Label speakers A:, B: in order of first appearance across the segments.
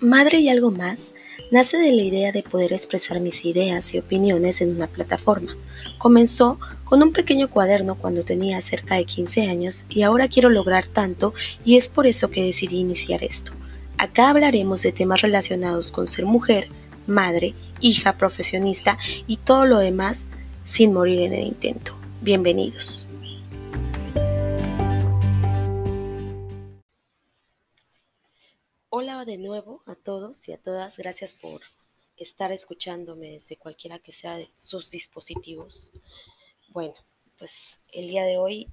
A: Madre y algo más nace de la idea de poder expresar mis ideas y opiniones en una plataforma. Comenzó con un pequeño cuaderno cuando tenía cerca de 15 años y ahora quiero lograr tanto y es por eso que decidí iniciar esto. Acá hablaremos de temas relacionados con ser mujer, madre, hija, profesionista y todo lo demás sin morir en el intento. Bienvenidos. De nuevo a todos y a todas. Gracias por estar escuchándome desde cualquiera que sea de sus dispositivos. Bueno, pues el día de hoy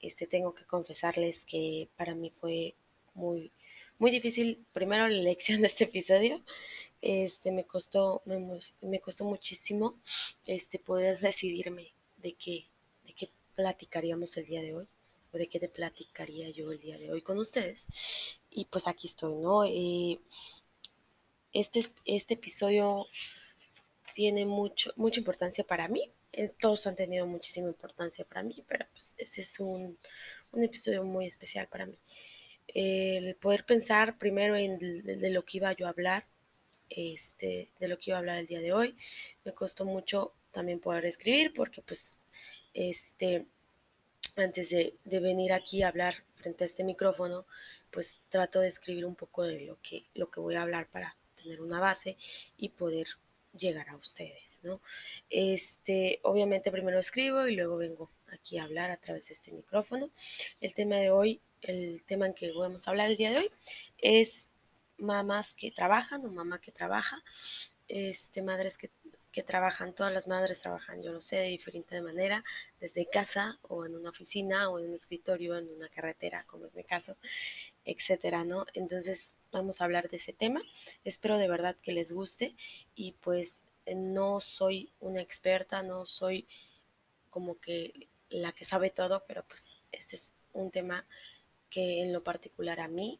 A: este, tengo que confesarles que para mí fue muy, muy difícil, primero la elección de este episodio. Este, me costó, me, costó muchísimo este, poder decidirme de qué, de qué platicaríamos el día de hoy de qué te platicaría yo el día de hoy con ustedes. Y pues aquí estoy, ¿no? Eh, este, este episodio tiene mucho, mucha importancia para mí. Eh, todos han tenido muchísima importancia para mí, pero pues este es un, un episodio muy especial para mí. el poder pensar primero en de, lo que iba yo a hablar, este, de lo que iba a hablar el día de hoy. Me costó mucho también poder escribir porque pues este antes de, venir aquí a hablar frente a este micrófono, pues trato de escribir un poco de lo que, lo que voy a hablar para tener una base y poder llegar a ustedes, ¿no? Este, obviamente primero escribo y luego vengo aquí a hablar a través de este micrófono. El tema de hoy, el tema en que vamos a hablar el día de hoy es mamás que trabajan o mamá que trabaja, este, madres que que trabajan, todas las madres trabajan, yo lo sé, de diferente manera, desde casa o en una oficina o en un escritorio, en una carretera, como es mi caso, etcétera, ¿no? Entonces vamos a hablar de ese tema. Espero de verdad que les guste y pues no soy una experta, no soy como que la que sabe todo, pero pues este es un tema que en lo particular a mí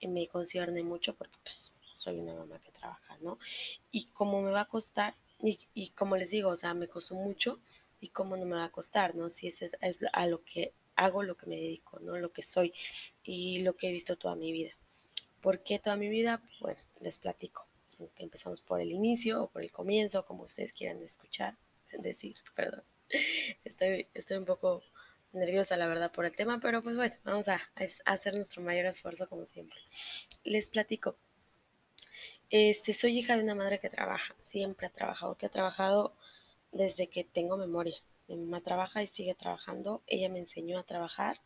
A: me concierne mucho porque pues soy una mamá que trabaja, ¿no? Y como me va a costar, y, como les digo, o sea, me costó mucho y cómo no me va a costar, ¿no? Si es, es a lo que hago, lo que me dedico, ¿no? Lo que soy y lo que he visto toda mi vida. ¿Por qué toda mi vida? Bueno, les platico. Empezamos por el inicio o por el comienzo, como ustedes quieran escuchar, decir, perdón. Estoy, estoy un poco nerviosa, la verdad, por el tema, pero pues bueno, vamos a hacer nuestro mayor esfuerzo como siempre. Les platico. Este, soy hija de una madre que trabaja, siempre ha trabajado, que ha trabajado desde que tengo memoria. Mi mamá trabaja y sigue trabajando. Ella me enseñó a trabajar.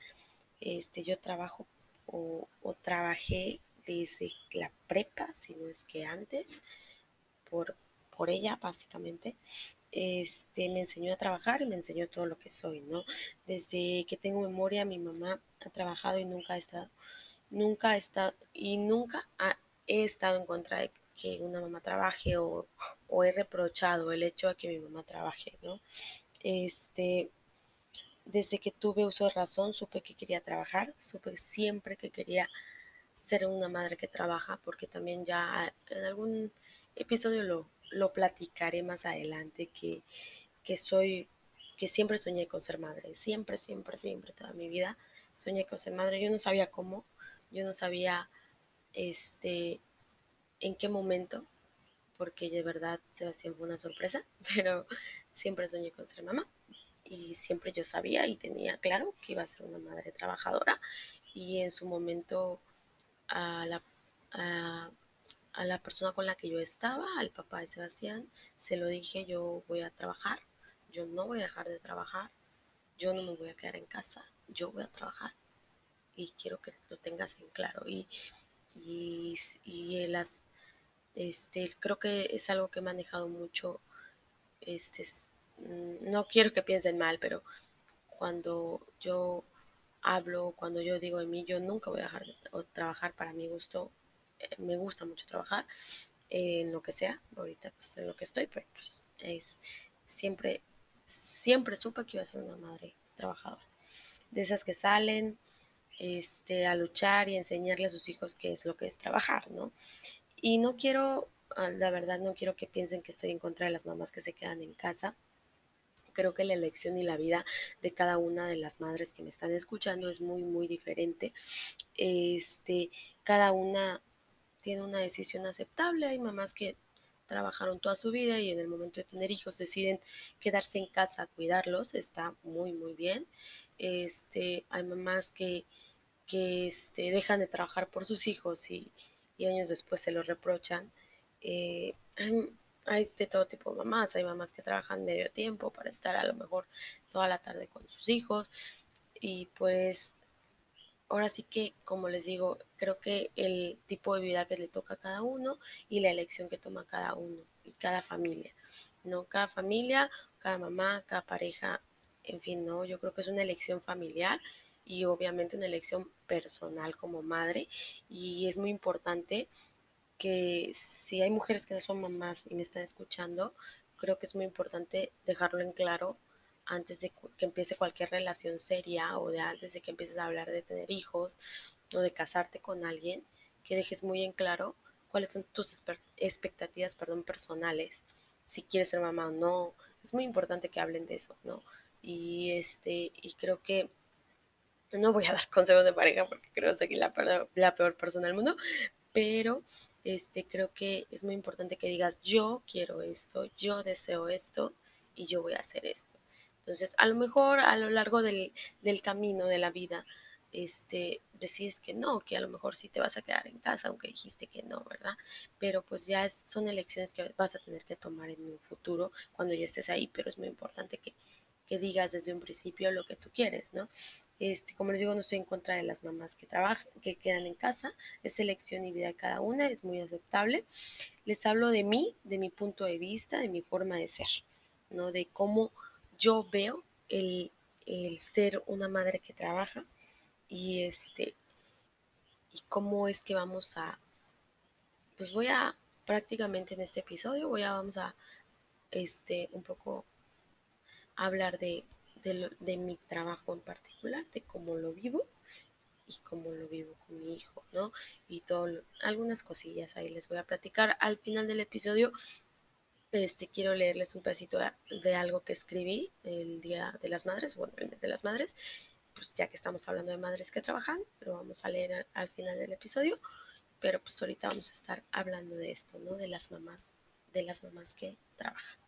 A: Este, yo trabajo o, trabajé desde la prepa, si no es que antes, por, por ella básicamente. Este, me enseñó a trabajar y me enseñó todo lo que soy, ¿no? Desde que tengo memoria, mi mamá ha trabajado y nunca ha estado, nunca ha estado, y nunca ha, he estado en contra de que una mamá trabaje o, he reprochado el hecho de que mi mamá trabaje, ¿no? Este, desde que tuve uso de razón, supe que quería trabajar, supe siempre que quería ser una madre que trabaja, porque también ya en algún episodio lo, lo platicaré más adelante, que, que soy, que siempre soñé con ser madre, siempre, siempre, siempre, toda mi vida soñé con ser madre. Yo no sabía cómo, yo no sabía este, en qué momento, porque de verdad Sebastián fue una sorpresa, pero siempre soñé con ser mamá y siempre yo sabía y tenía claro que iba a ser una madre trabajadora y en su momento a la, a, a la persona con la que yo estaba, al papá de Sebastián, se lo dije, yo voy a trabajar, yo no voy a dejar de trabajar, yo no me voy a quedar en casa, yo voy a trabajar y quiero que lo tengas en claro. Y y, y las, este, creo que es algo que he manejado mucho, este, mm, no quiero que piensen mal, pero cuando yo hablo, cuando yo digo de mí, yo nunca voy a dejar de trabajar para mi gusto, eh, me gusta mucho trabajar en lo que sea, ahorita pues en lo que estoy, pero pues es siempre, siempre supe que iba a ser una madre trabajadora, de esas que salen, este, a luchar y enseñarle a sus hijos qué es lo que es trabajar, ¿no? Y no quiero, ah, la verdad, no quiero que piensen que estoy en contra de las mamás que se quedan en casa. Creo que la elección y la vida de cada una de las madres que me están escuchando es muy, muy diferente. Este, cada una tiene una decisión aceptable, hay mamás que trabajaron toda su vida y en el momento de tener hijos deciden quedarse en casa a cuidarlos, está muy muy bien. Este, hay mamás que, que este, dejan de trabajar por sus hijos y, años después se lo reprochan. Eh, hay, de todo tipo de mamás, hay mamás que trabajan medio tiempo para estar a lo mejor toda la tarde con sus hijos y pues ahora sí que, como les digo, creo que el tipo de vida que le toca a cada uno y la elección que toma cada uno y cada familia, ¿no? Cada familia, cada mamá, cada pareja, en fin, ¿no? Yo creo que es una elección familiar y obviamente una elección personal como madre y es muy importante que si hay mujeres que no son mamás y me están escuchando, creo que es muy importante dejarlo en claro antes de que empiece cualquier relación seria o de antes de que empieces a hablar de tener hijos o de casarte con alguien, que dejes muy en claro cuáles son tus expectativas, perdón, personales, si quieres ser mamá o no. Es muy importante que hablen de eso, ¿no? Y este, y creo que no voy a dar consejos de pareja porque creo que soy la, la peor persona del mundo, pero este, creo que es muy importante que digas, yo quiero esto, yo deseo esto y yo voy a hacer esto. Entonces, a lo mejor a lo largo del, camino de la vida, este, decides que no, que a lo mejor sí te vas a quedar en casa, aunque dijiste que no, ¿verdad? Pero pues ya son elecciones que vas a tener que tomar en un futuro cuando ya estés ahí, pero es muy importante que, digas desde un principio lo que tú quieres, ¿no? Este, como les digo, no estoy en contra de las mamás que trabajan, que quedan en casa, es elección y vida de cada una, es muy aceptable. Les hablo de mí, de mi punto de vista, de mi forma de ser, ¿no? De cómo yo veo el, ser una madre que trabaja y este y cómo es que vamos a pues voy a prácticamente en este episodio voy a vamos a este un poco hablar de, de, mi trabajo en particular de cómo lo vivo y cómo lo vivo con mi hijo, ¿no? Y todo, algunas cosillas ahí les voy a platicar al final del episodio este, quiero leerles un pedacito de, algo que escribí el Día de las Madres, bueno, el mes de las Madres, pues ya que estamos hablando de madres que trabajan, lo vamos a leer al, final del episodio, pero pues ahorita vamos a estar hablando de esto, ¿no? De las mamás, de las mamás que trabajan.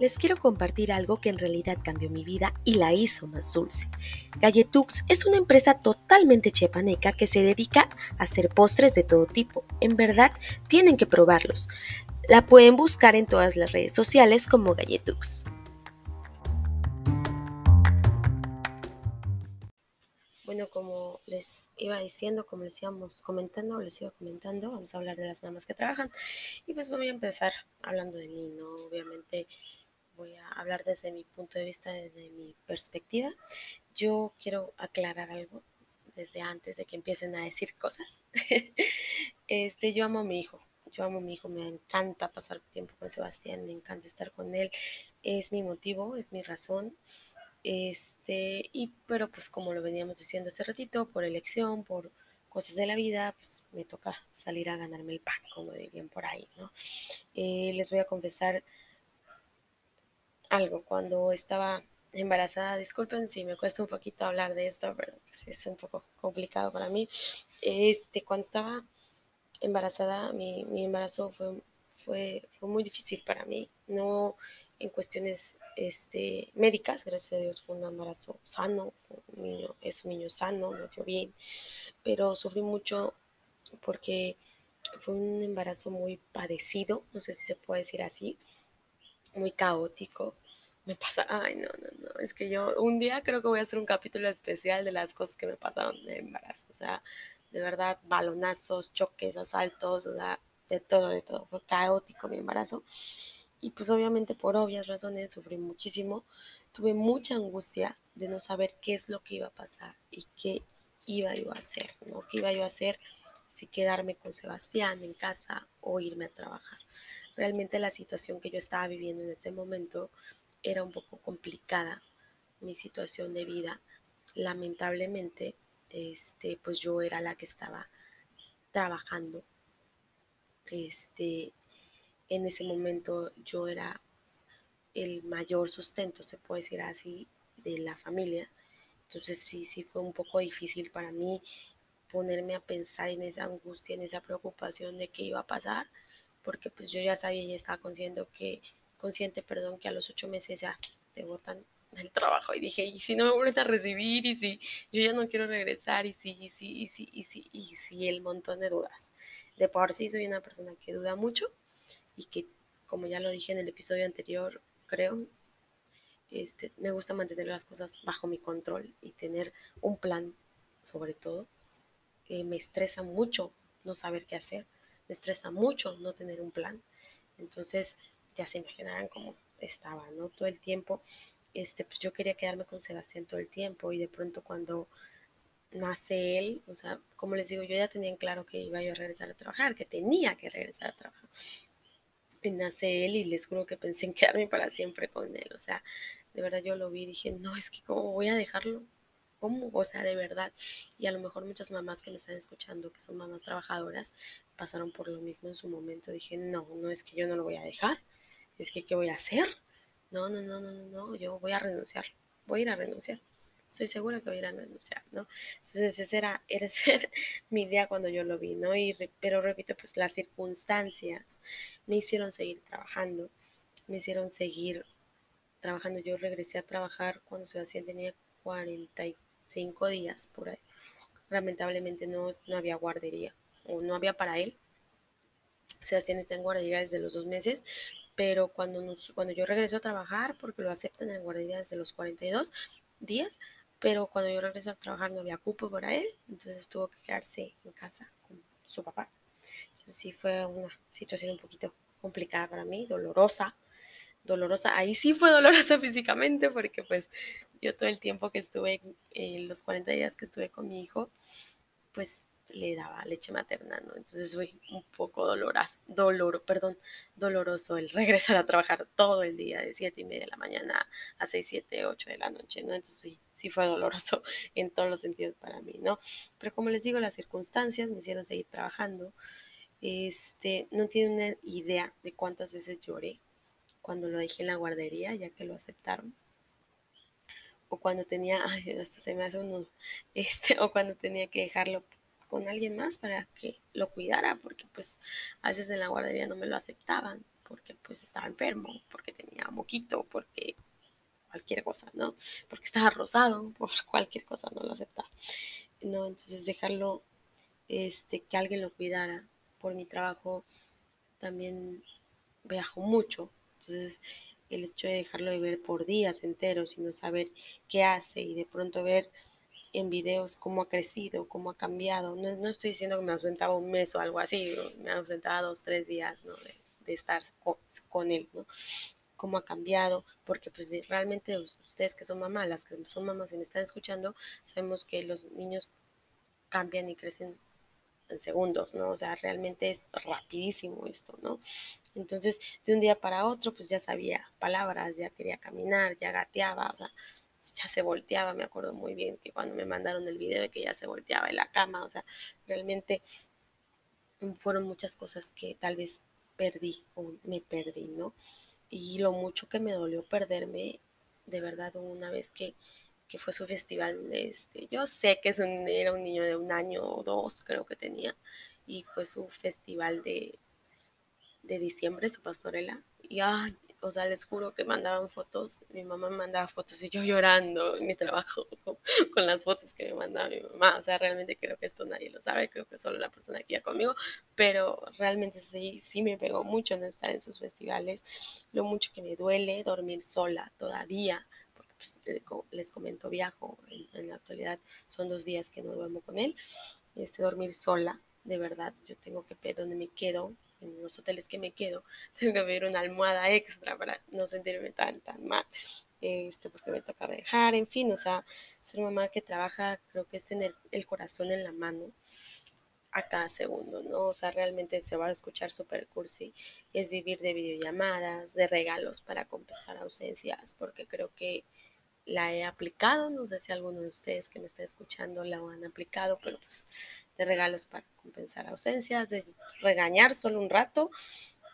A: Les quiero compartir algo que en realidad cambió mi vida y la hizo más dulce. Galletux es una empresa totalmente chepaneca que se dedica a hacer postres de todo tipo. En verdad, tienen que probarlos. La pueden buscar en todas las redes sociales como Galletux. Bueno, como les iba diciendo, como les íbamos comentando, les iba comentando, vamos a hablar de las mamás que trabajan. Y pues voy a empezar hablando de mí, ¿no? Obviamente voy a hablar desde mi punto de vista, desde mi perspectiva. Yo quiero aclarar algo desde antes de que empiecen a decir cosas. este, yo amo a mi hijo. Yo amo a mi hijo, me encanta pasar tiempo con Sebastián, me encanta estar con él. Es mi motivo, es mi razón. Este, y pero pues como lo veníamos diciendo hace ratito, por elección, por cosas de la vida, pues me toca salir a ganarme el pan, como dirían por ahí, ¿no? Eh, les voy a confesar algo cuando estaba embarazada. Disculpen si me cuesta un poquito hablar de esto, pero es un poco complicado para mí. Este, cuando estaba embarazada, mi, embarazo fue, fue, fue, muy difícil para mí. No en cuestiones este, médicas, gracias a Dios fue un embarazo sano, un niño, es un niño sano, nació bien, pero sufrí mucho porque fue un embarazo muy padecido, no sé si se puede decir así, muy caótico. Me pasa, ay, no, no, no, es que yo un día creo que voy a hacer un capítulo especial de las cosas que me pasaron de embarazo, o sea, de verdad, balonazos, choques, asaltos, o sea, de todo, de todo, fue caótico mi embarazo. Y pues obviamente por obvias razones sufrí muchísimo, tuve mucha angustia de no saber qué es lo que iba a pasar y qué iba yo a hacer, ¿no? ¿Qué iba yo a hacer si quedarme con Sebastián en casa o irme a trabajar? Realmente la situación que yo estaba viviendo en ese momento era un poco complicada, mi situación de vida. Lamentablemente, este, pues yo era la que estaba trabajando. Este, en ese momento yo era el mayor sustento, se puede decir así, de la familia. Entonces sí, sí fue un poco difícil para mí ponerme a pensar en esa angustia, en esa preocupación de qué iba a pasar, porque pues yo ya sabía y estaba consciente que, consciente, perdón, que a los ocho meses ya te botan del trabajo y dije, ¿y si no me vuelven a recibir? ¿Y si yo ya no quiero regresar? ¿Y si, y si, y si, y si, y si el montón de dudas? De por sí soy una persona que duda mucho y que, como ya lo dije en el episodio anterior, creo, este, me gusta mantener las cosas bajo mi control y tener un plan, sobre todo. Eh, me estresa mucho no saber qué hacer, me estresa mucho no tener un plan. Entonces, ya se imaginarán cómo estaba, ¿no? Todo el tiempo este, pues yo quería quedarme con Sebastián todo el tiempo y de pronto cuando nace él, o sea, como les digo, yo ya tenía en claro que iba yo a regresar a trabajar, que tenía que regresar a trabajar. Y nace él y les juro que pensé en quedarme para siempre con él, o sea, de verdad yo lo vi y dije, no, es que cómo voy a dejarlo, ¿cómo? O sea, de verdad. Y a lo mejor muchas mamás que me están escuchando, que son mamás trabajadoras, pasaron por lo mismo en su momento. Dije, no, no es que yo no lo voy a dejar, es que ¿qué voy a hacer? no, no, no, no, no, yo voy a renunciar, voy a ir a renunciar. Estoy segura que voy a ir a renunciar, ¿no? Entonces esa era, era mi idea cuando yo lo vi, ¿no? Y, pero repito, pues las circunstancias me hicieron seguir trabajando, me hicieron seguir trabajando. Yo regresé a trabajar cuando Sebastián tenía 45 días por ahí. Lamentablemente no, no había guardería no había para él. Sebastián está en guardería desde los dos meses, pero cuando, cuando yo regreso a trabajar, porque lo aceptan en guardería desde los 42 días, pero cuando yo regreso a trabajar no había cupo para él, entonces tuvo que quedarse en casa con su papá. Entonces sí fue una situación un poquito complicada para mí, dolorosa, dolorosa. Ahí sí fue dolorosa físicamente porque pues yo todo el tiempo que estuve, en los 40 días que estuve con mi hijo, pues le daba leche materna, ¿no? Entonces fue un poco doloroso, dolor, perdón, doloroso el regresar a trabajar todo el día de 7 y media de la mañana a 6, 7, 8 de la noche, ¿no? Entonces sí, sí fue doloroso en todos los sentidos para mí, ¿no? Pero como les digo, las circunstancias me hicieron seguir trabajando. Este, no tiene una idea de cuántas veces lloré cuando lo dejé en la guardería, ya que lo aceptaron o cuando tenía, ay, hasta se me hace un este, o cuando tenía que dejarlo con alguien más para que lo cuidara, porque pues a veces en la guardería no me lo aceptaban, porque pues estaba enfermo, porque tenía moquito, porque cualquier cosa, ¿no? Porque estaba rosado, por cualquier cosa no lo aceptaba. No, entonces dejarlo, este, que alguien lo cuidara por mi trabajo, también viajo mucho, entonces el hecho de dejarlo de ver por días enteros y no saber qué hace y de pronto ver en videos cómo ha crecido, cómo ha cambiado. No, estoy diciendo que me ausentaba un mes o algo así, me ausentaba dos, tres días ¿no? de, estar con, él, ¿no? Cómo ha cambiado, porque pues realmente ustedes que son mamás, las que son mamás y me están escuchando, sabemos que los niños cambian y crecen en segundos, ¿no? O sea, realmente es rapidísimo esto, ¿no? Entonces, de un día para otro, pues ya sabía palabras, ya quería caminar, ya gateaba, o sea, ya se volteaba, me acuerdo muy bien que cuando me mandaron el video de que ya se volteaba en la cama, o sea, realmente fueron muchas cosas que tal vez perdí o me perdí, ¿no? Y lo mucho que me dolió perderme, de verdad, una vez que, que fue su festival, este, yo sé que era un niño de un año o dos, creo que tenía, y fue su festival de, de diciembre, su pastorela, y ay, o sea, les juro que mandaban fotos, mi mamá me mandaba fotos y yo llorando en mi trabajo con, las fotos que me mandaba mi mamá. O sea, realmente creo que esto nadie lo sabe, creo que solo la persona que iba conmigo, pero realmente sí, sí me pegó mucho en estar en sus festivales, lo mucho que me duele dormir sola todavía, porque pues, les comento, viajo, en, la actualidad son dos días que no duermo con él, este, dormir sola, de verdad, yo tengo que ver dónde me quedo, en los hoteles que me quedo, tengo que pedir una almohada extra para no sentirme tan, tan mal, este, porque me toca dejar, en fin, o sea, ser mamá que trabaja, creo que es tener el corazón en la mano a cada segundo, ¿no? O sea, realmente se va a escuchar super cursi, es vivir de videollamadas, de regalos para compensar ausencias, porque creo que la he aplicado, no sé si alguno de ustedes que me está escuchando la han aplicado, pero pues de regalos para compensar ausencias, de regañar solo un rato,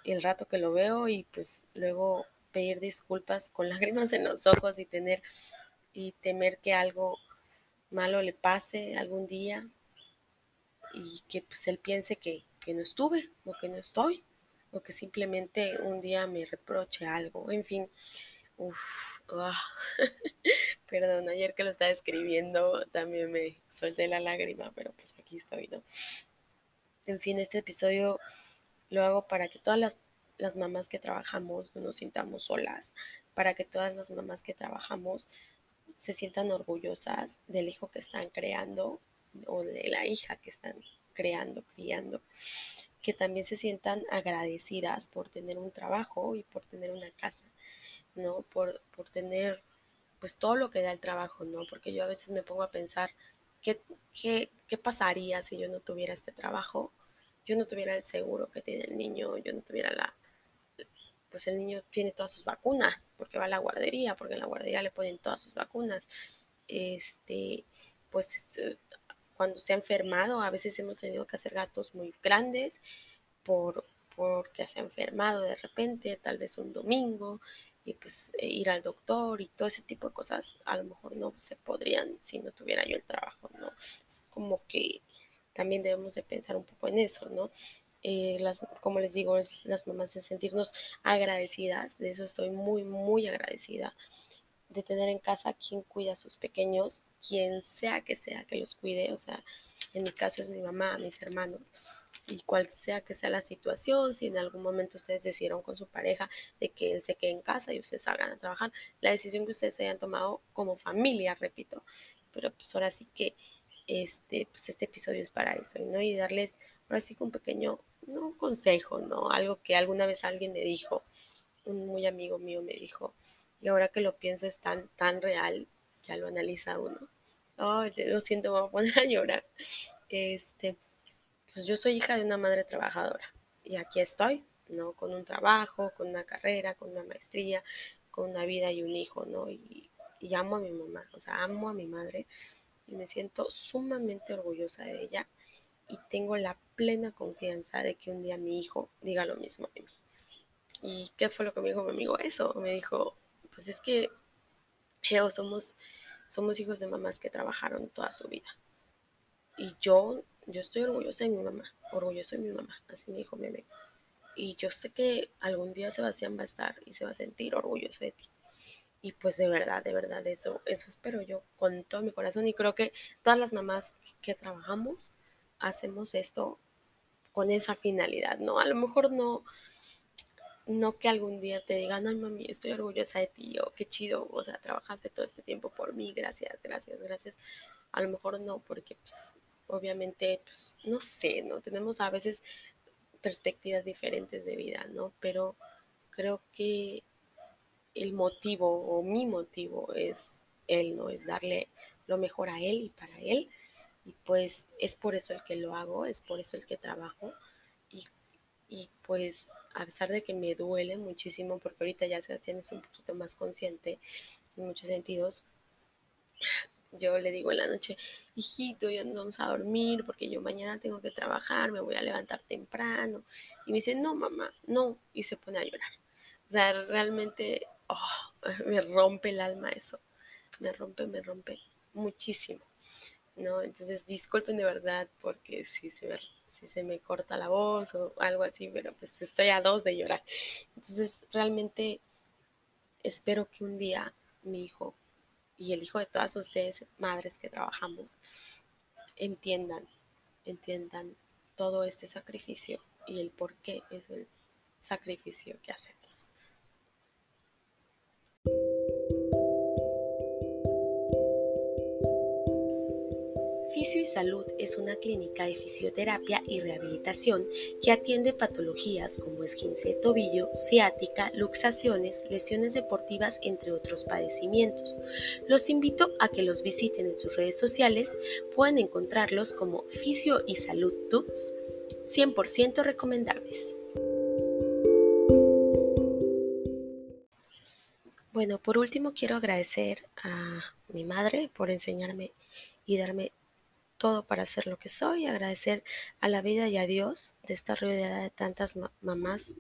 A: el rato que lo veo y pues luego pedir disculpas con lágrimas en los ojos y tener y temer que algo malo le pase algún día y que pues él piense que, que no estuve o que no estoy o que simplemente un día me reproche algo, en fin. Uf, ah, perdón, ayer que lo estaba escribiendo también me solté la lágrima, pero pues aquí estoy, ¿no? En fin, este episodio lo hago para que todas las, las mamás que trabajamos no nos sintamos solas, para que todas las mamás que trabajamos se sientan orgullosas del hijo que están creando o de la hija que están creando, criando, que también se sientan agradecidas por tener un trabajo y por tener una casa, ¿no? Por, por tener pues todo lo que da el trabajo, ¿no? Porque yo a veces me pongo a pensar, ¿qué, qué, qué pasaría si yo no tuviera este trabajo? Yo no tuviera el seguro que tiene el niño, yo no tuviera la, pues el niño tiene todas sus vacunas, porque va a la guardería, porque en la guardería le ponen todas sus vacunas. Este, pues cuando se ha enfermado, a veces hemos tenido que hacer gastos muy grandes por, porque se ha enfermado de repente, tal vez un domingo, y pues e ir al doctor y todo ese tipo de cosas a lo mejor no se podrían si no tuviera yo el trabajo, ¿no? Es como que también debemos de pensar un poco en eso, ¿no? Eh, las, como les digo, es las mamás de sentirnos agradecidas, de eso estoy muy, muy agradecida, de tener en casa quien cuida a sus pequeños, quien sea que sea que los cuide, o sea, en mi caso es mi mamá, mis hermanos, y cual sea que sea la situación, si en algún momento ustedes decidieron con su pareja de que él se quede en casa y ustedes salgan a trabajar, la decisión que ustedes hayan tomado como familia, repito, pero pues ahora sí que este, pues este episodio es para eso, ¿no? Y darles ahora sí que un pequeño, no consejo, ¿no? Algo que alguna vez alguien me dijo, un muy amigo mío me dijo, y ahora que lo pienso es tan, tan real, ya lo analiza uno. Ay, lo siento, me voy a poner a llorar. Este, pues yo soy hija de una madre trabajadora y aquí estoy, ¿no? Con un trabajo, con una carrera, con una maestría, con una vida y un hijo, ¿no? Y, amo a mi mamá, o sea, amo a mi madre y me siento sumamente orgullosa de ella y tengo la plena confianza de que un día mi hijo diga lo mismo de mí. ¿Y qué fue lo que me dijo mi amigo? Eso, me dijo, pues es que, Geo, somos, somos hijos de mamás que trabajaron toda su vida. Y yo, yo estoy orgullosa de mi mamá, orgulloso de mi mamá, así me dijo mi amigo. Y yo sé que algún día Sebastián va a estar y se va a sentir orgulloso de ti. Y pues de verdad, de verdad, eso, eso espero yo con todo mi corazón. Y creo que todas las mamás que trabajamos hacemos esto con esa finalidad, ¿no? A lo mejor no, no que algún día te digan, ay mami, estoy orgullosa de ti, o qué chido, o sea, trabajaste todo este tiempo por mí, gracias, gracias, gracias. A lo mejor no, porque pues obviamente, pues no sé, ¿no? Tenemos a veces perspectivas diferentes de vida, ¿no? Pero creo que el motivo o mi motivo es él, ¿no? Es darle lo mejor a él y para él y pues es por eso el que lo hago, es por eso el que trabajo y, y pues a pesar de que me duele muchísimo, porque ahorita ya Sebastián es un poquito más consciente en muchos sentidos, yo le digo en la noche, hijito, ya nos vamos a dormir porque yo mañana tengo que trabajar, me voy a levantar temprano. Y me dice, no, mamá, no, y se pone a llorar. O sea, realmente oh, me rompe el alma eso, me rompe, me rompe muchísimo. ¿no? Entonces, disculpen de verdad porque si se, me, si se me corta la voz o algo así, pero pues estoy a dos de llorar. Entonces, realmente espero que un día mi hijo y el hijo de todas ustedes, madres que trabajamos, entiendan, entiendan todo este sacrificio y el por qué es el sacrificio que hacemos. Fisio y Salud es una clínica de fisioterapia y rehabilitación que atiende patologías como esguince de tobillo, ciática, luxaciones, lesiones deportivas, entre otros padecimientos. Los invito a que los visiten en sus redes sociales, pueden encontrarlos como Fisio y Salud Tools, 100% recomendables. Bueno, por último quiero agradecer a mi madre por enseñarme y darme todo para ser lo que soy, agradecer a la vida y a Dios de estar rodeada de tantas mamás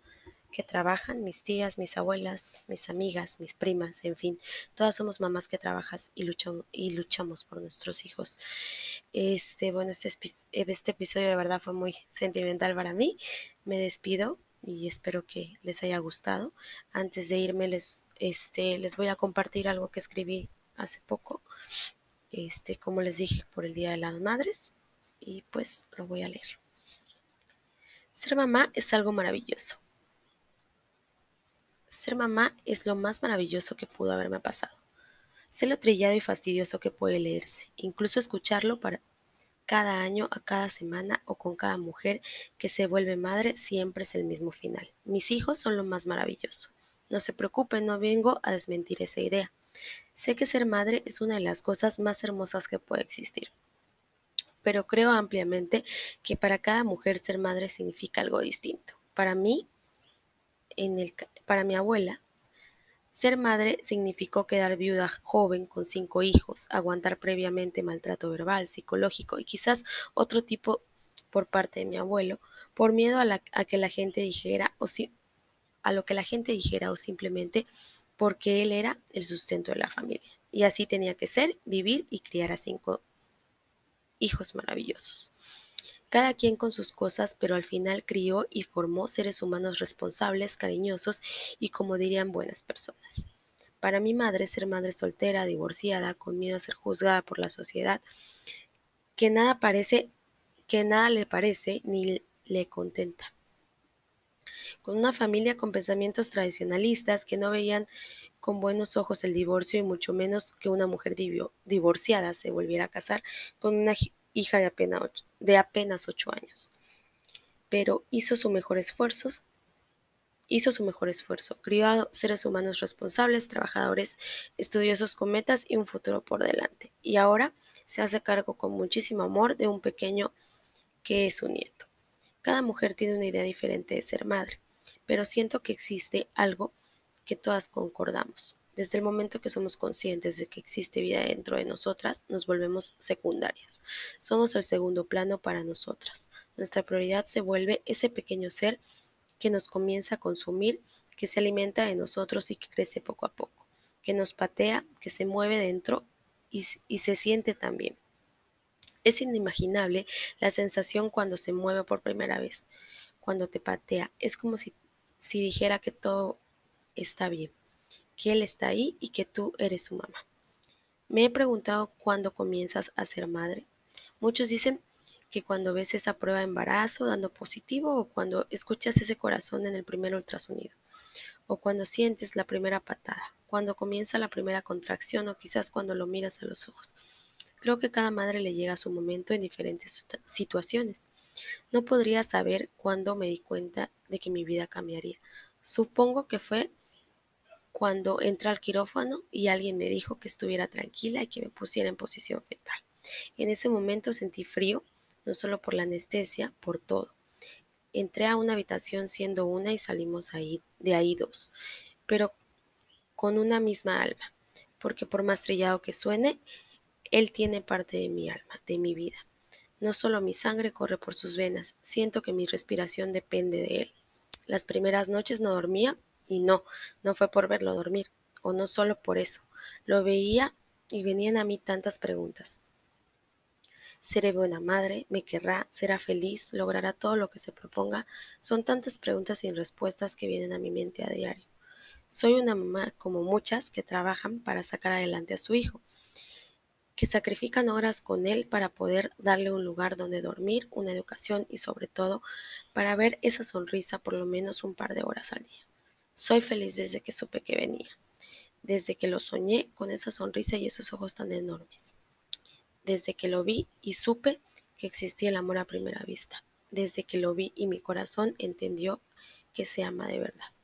A: que trabajan, mis tías, mis abuelas, mis amigas, mis primas, en fin, todas somos mamás que trabajas y luchamos, y luchamos por nuestros hijos. Este, bueno, este, este episodio de verdad fue muy sentimental para mí. Me despido y espero que les haya gustado. Antes de irme les, este, les voy a compartir algo que escribí hace poco, este, como les dije, por el Día de las Madres y pues lo voy a leer. Ser mamá es algo maravilloso. Ser mamá es lo más maravilloso que pudo haberme pasado. Sé lo trillado y fastidioso que puede leerse, incluso escucharlo para cada año, a cada semana o con cada mujer que se vuelve madre siempre es el mismo final. Mis hijos son lo más maravilloso. No se preocupen, no vengo a desmentir esa idea. Sé que ser madre es una de las cosas más hermosas que puede existir pero creo ampliamente que para cada mujer ser madre significa algo distinto. Para mí, para mi abuela, ser madre significó quedar viuda joven con cinco hijos, aguantar previamente maltrato verbal, psicológico y quizás otro tipo por parte de mi abuelo, por miedo a, a que la gente dijera o a lo que la gente dijera o simplemente porque él era el sustento de la familia. Y así tenía que ser, vivir y criar a cinco hijos maravillosos. Cada quien con sus cosas, pero al final crió y formó seres humanos responsables, cariñosos y, como dirían, buenas personas. Para mi madre, ser madre soltera, divorciada, con miedo a ser juzgada por la sociedad, que nada parece, que nada le parece ni le contenta. Con una familia con pensamientos tradicionalistas que no veían con buenos ojos el divorcio y mucho menos que una mujer divorciada se volviera a casar con una hija de apenas, ocho, de apenas ocho años. Pero hizo su mejor esfuerzo, hizo su mejor esfuerzo, crió a seres humanos responsables, trabajadores, estudiosos con metas y un futuro por delante. Y ahora se hace cargo con muchísimo amor de un pequeño que es su nieto. Cada mujer tiene una idea diferente de ser madre, pero siento que existe algo que todas concordamos. Desde el momento que somos conscientes de que existe vida dentro de nosotras, nos volvemos secundarias. Somos el segundo plano para nosotras. Nuestra prioridad se vuelve ese pequeño ser que nos comienza a consumir, que se alimenta de nosotros y que crece poco a poco, que nos patea, que se mueve dentro y, y se siente también. Es inimaginable la sensación cuando se mueve por primera vez, cuando te patea. Es como si, si dijera que todo está bien, que Él está ahí y que tú eres su mamá. Me he preguntado cuándo comienzas a ser madre. Muchos dicen que cuando ves esa prueba de embarazo dando positivo o cuando escuchas ese corazón en el primer ultrasonido o cuando sientes la primera patada, cuando comienza la primera contracción o quizás cuando lo miras a los ojos. Creo que cada madre le llega a su momento en diferentes situaciones. No podría saber cuándo me di cuenta de que mi vida cambiaría. Supongo que fue cuando entré al quirófano y alguien me dijo que estuviera tranquila y que me pusiera en posición fetal. En ese momento sentí frío, no solo por la anestesia, por todo. Entré a una habitación siendo una y salimos ahí, de ahí dos, pero con una misma alma, porque por más trillado que suene, él tiene parte de mi alma, de mi vida. No solo mi sangre corre por sus venas, siento que mi respiración depende de él. Las primeras noches no dormía y no, no fue por verlo dormir, o no solo por eso. Lo veía y venían a mí tantas preguntas. ¿Seré buena madre? ¿Me querrá? ¿Será feliz? ¿Logrará todo lo que se proponga? Son tantas preguntas sin respuestas que vienen a mi mente a diario. Soy una mamá como muchas que trabajan para sacar adelante a su hijo, que sacrifican horas con él para poder darle un lugar donde dormir, una educación y sobre todo para ver esa sonrisa por lo menos un par de horas al día. Soy feliz desde que supe que venía, desde que lo soñé con esa sonrisa y esos ojos tan enormes, desde que lo vi y supe que existía el amor a primera vista, desde que lo vi y mi corazón entendió que se ama de verdad.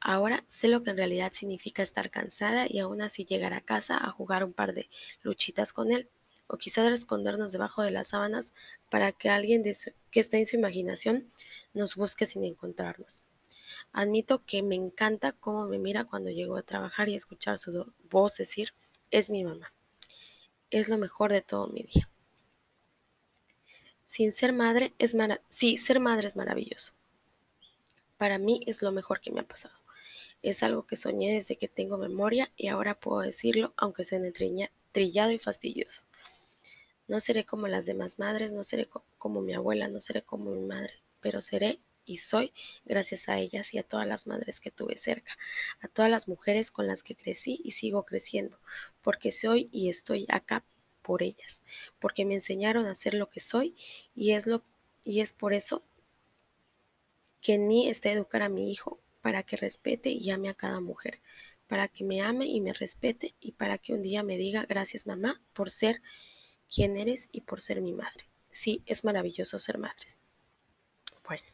A: Ahora sé lo que en realidad significa estar cansada y aún así llegar a casa a jugar un par de luchitas con él, o quizás escondernos debajo de las sábanas para que alguien que esté en su imaginación nos busque sin encontrarnos. Admito que me encanta cómo me mira cuando llego a trabajar y escuchar su voz decir, es mi mamá. Es lo mejor de todo mi día. Sin ser madre es sí, ser madre es maravilloso. Para mí es lo mejor que me ha pasado. Es algo que soñé desde que tengo memoria y ahora puedo decirlo aunque suene trillado y fastidioso. No seré como las demás madres, no seré como mi abuela, no seré como mi madre, pero seré y soy gracias a ellas y a todas las madres que tuve cerca, a todas las mujeres con las que crecí y sigo creciendo, porque soy y estoy acá por ellas, porque me enseñaron a ser lo que soy y es lo y es por eso que en mí está educar a mi hijo para que respete y ame a cada mujer, para que me ame y me respete y para que un día me diga gracias mamá por ser quién eres y por ser mi madre. Sí, es maravilloso ser madres. Bueno,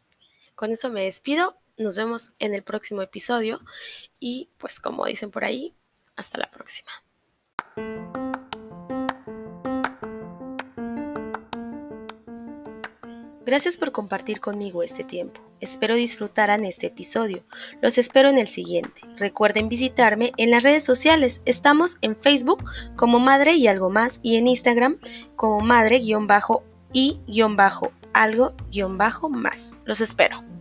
A: con eso me despido. Nos vemos en el próximo episodio y pues como dicen por ahí, hasta la próxima. Gracias por compartir conmigo este tiempo. Espero disfrutaran este episodio. Los espero en el siguiente. Recuerden visitarme en las redes sociales. Estamos en Facebook como Madre y algo más y en Instagram como Madre-y-algo-más. Los espero.